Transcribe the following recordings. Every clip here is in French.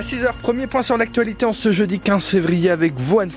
À 6h, premier point sur l'actualité en ce jeudi 15 février avec vous, Anne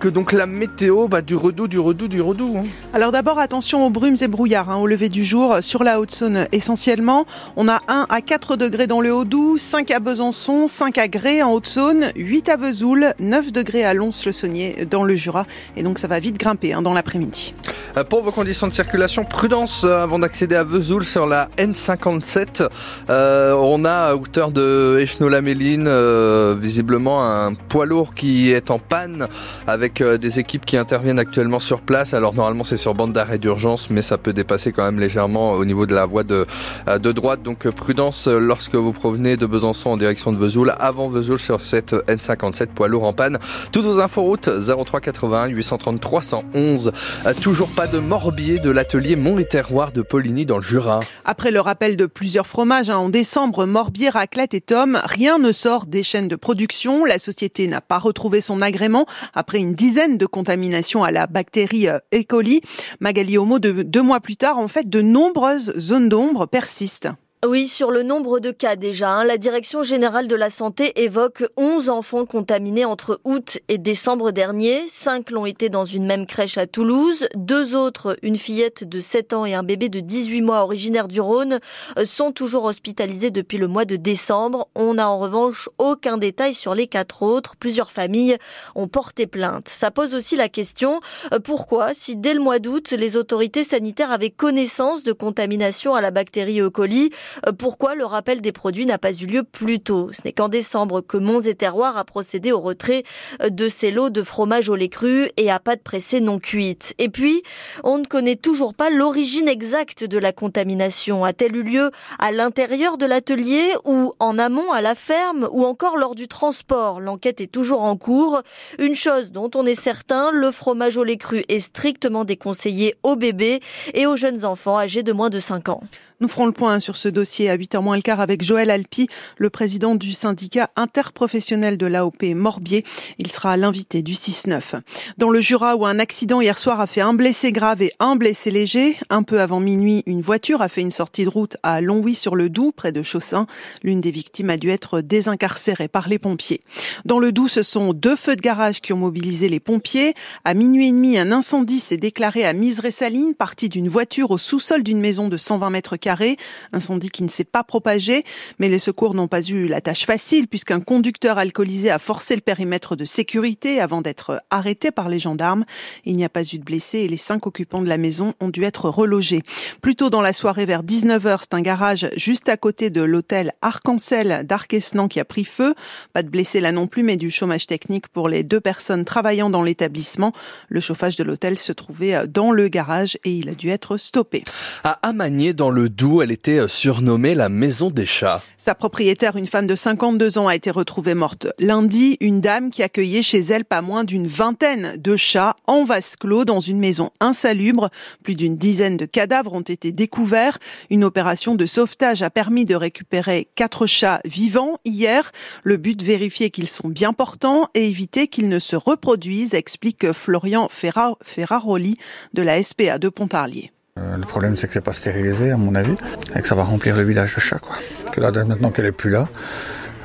que donc la météo, bah, du redout, du redout, du redout. Hein. Alors d'abord, attention aux brumes et brouillards hein, au lever du jour sur la Haute-Saône essentiellement. On a 1 à 4 degrés dans le Haut-Doubs, 5 à Besançon, 5 à Grès en Haute-Saône, 8 à Vesoul, 9 degrés à Lons-le-Saunier dans le Jura. Et donc ça va vite grimper hein, dans l'après-midi. Euh, pour vos conditions de circulation, prudence euh, avant d'accéder à Vesoul sur la N57. Euh, on a à hauteur de Echno-la-Méline euh, visiblement un poids lourd qui est en panne avec euh, des équipes qui interviennent actuellement sur place. Alors normalement c'est sur bande d'arrêt d'urgence, mais ça peut dépasser quand même légèrement au niveau de la voie de, euh, de droite. Donc prudence lorsque vous provenez de Besançon en direction de Vesoul, avant Vesoul sur cette N57 poids lourd en panne. Toutes vos infos routes 03 81 830 311. Toujours pas de morbier de l'atelier Mont et Terroir de Poligny dans le Jura. Après le rappel de plusieurs fromages hein, en décembre, morbier, raclette et tome, rien ne sort des chaînes de production. La société n'a pas retrouvé son agrément après une dizaine de contaminations à la bactérie euh, E. coli. Magali Homo, de, deux mois plus tard, en fait, de nombreuses zones d'ombre persistent. Oui, sur le nombre de cas déjà, hein, la Direction générale de la santé évoque 11 enfants contaminés entre août et décembre dernier. 5 l'ont été dans une même crèche à Toulouse. Deux autres, une fillette de 7 ans et un bébé de 18 mois originaire du Rhône, euh, sont toujours hospitalisés depuis le mois de décembre. On n'a en revanche aucun détail sur les quatre autres. Plusieurs familles ont porté plainte. Ça pose aussi la question euh, pourquoi, si dès le mois d'août, les autorités sanitaires avaient connaissance de contamination à la bactérie E. coli, pourquoi le rappel des produits n'a pas eu lieu plus tôt? Ce n'est qu'en décembre que Monts et Terroirs a procédé au retrait euh, de ces lots de fromage au lait cru et à pâte pressée non cuite. Et puis, on ne connaît toujours pas l'origine exacte de la contamination. A-t-elle eu lieu à l'intérieur de l'atelier ou en amont à la ferme ou encore lors du transport? L'enquête est toujours en cours. Une chose dont on est certain, le fromage au lait cru est strictement déconseillé aux bébés et aux jeunes enfants âgés de moins de 5 ans. Nous ferons le point sur ce dossier à 8h moins le quart avec Joël Alpi, le président du syndicat interprofessionnel de l'AOP Morbier. Il sera l'invité du 6-9. Dans le Jura où un accident hier soir a fait un blessé grave et un blessé léger, un peu avant minuit, une voiture a fait une sortie de route à Longwy sur le Doubs, près de Chaussin. L'une des victimes a dû être désincarcérée par les pompiers. Dans le Doubs, ce sont deux feux de garage qui ont mobilisé les pompiers. À minuit et demi, un incendie s'est déclaré à Miseré-Saline, parti d'une voiture au sous-sol d'une maison de 120 mètres carré, incendie qui ne s'est pas propagé, mais les secours n'ont pas eu la tâche facile puisqu'un conducteur alcoolisé a forcé le périmètre de sécurité avant d'être arrêté par les gendarmes. Il n'y a pas eu de blessés et les cinq occupants de la maison ont dû être relogés. Plus tôt dans la soirée, vers 19h, c'est un garage juste à côté de l'hôtel Arc-en-Ciel d'Arquesnan qui a pris feu. Pas de blessés là non plus, mais du chômage technique pour les deux personnes travaillant dans l'établissement. Le chauffage de l'hôtel se trouvait dans le garage et il a dû être stoppé. À Amagné, dans le Doubs, elle était euh, surnommée la maison des chats. Sa propriétaire, une femme de 52 ans, a été retrouvée morte lundi. Une dame qui accueillait chez elle pas moins d'une vingtaine de chats en vase clos dans une maison insalubre. Plus d'une dizaine de cadavres ont été découverts. Une opération de sauvetage a permis de récupérer quatre chats vivants hier. Le but, vérifier qu'ils sont bien portants et éviter qu'ils ne se reproduisent, explique Florian Ferraroli de la SPA de Pontarlier. Euh, le problème, c'est que c'est pas stérilisé, à mon avis, et que ça va remplir le village de chats, quoi. Que là, maintenant qu'elle est plus là,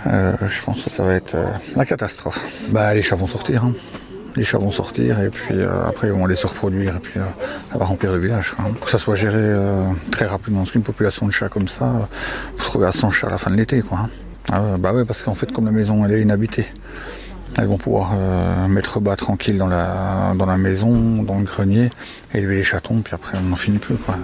euh, je pense que ça va être euh, la catastrophe. Bah, les chats vont sortir. Hein. Les chats vont sortir et puis après ils vont aller se reproduire et puis ça va remplir le village. Que ça soit géré très rapidement, parce qu'une population de chats comme ça, vous trouvez à 100 chats à la fin de l'été. quoi. Hein. Ah, bah ouais, parce qu'en fait, comme la maison elle est inhabitée, elles vont pouvoir euh, mettre bas tranquille dans la, dans la maison, dans le grenier, élever les chatons, puis après on n'en finit plus. Quoi.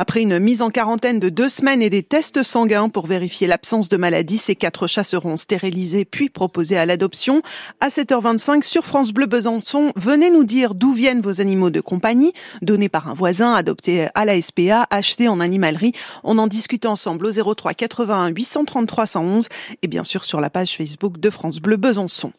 Après une mise en quarantaine de deux semaines et des tests sanguins pour vérifier l'absence de maladie, ces quatre chats seront stérilisés puis proposés à l'adoption. À 7h25 sur France Bleu Besançon, venez nous dire d'où viennent vos animaux de compagnie, donnés par un voisin, adoptés à la SPA, achetés en animalerie. On en discute ensemble au 03 81 833 111 et bien sûr sur la page Facebook de France Bleu Besançon.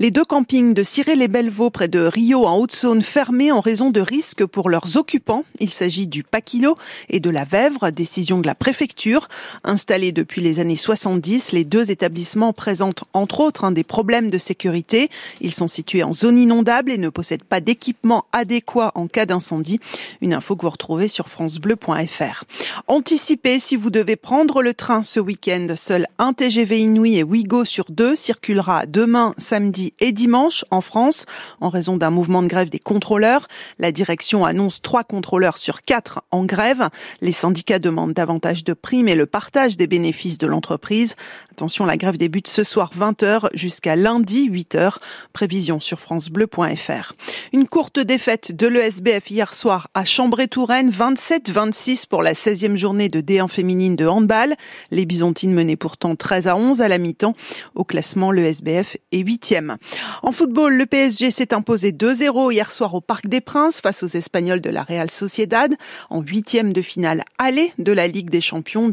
Les deux campings de Ciré-les-Bellevaux près de Rio en Haute-Saône fermés en raison de risques pour leurs occupants. Il s'agit du Paquilo et de la Vèvre, décision de la préfecture. Installés depuis les années 70, les deux établissements présentent entre autres des problèmes de sécurité. Ils sont situés en zone inondable et ne possèdent pas d'équipement adéquat en cas d'incendie. Une info que vous retrouvez sur francebleu.fr. Anticipez si vous devez prendre le train ce week-end. Seul un TGV Inouï et Ouigo sur deux circulera demain, samedi et dimanche en France en raison d'un mouvement de grève des contrôleurs. La direction annonce trois contrôleurs sur quatre en grève. Les syndicats demandent davantage de primes et le partage des bénéfices de l'entreprise. Attention, la grève débute ce soir 20h jusqu'à lundi 8h. Prévision sur francebleu.fr. Une courte défaite de l'ESBF hier soir à Chambray-Touraine, 27-26 pour la 16e journée de D1 féminine de handball. Les Byzantines menaient pourtant 13 à 11 à la mi-temps. Au classement, l'ESBF est 8e. En football, le PSG s'est imposé 2-0 hier soir au Parc des Princes face aux Espagnols de la Real Sociedad en huitième de finale aller de la Ligue des Champions.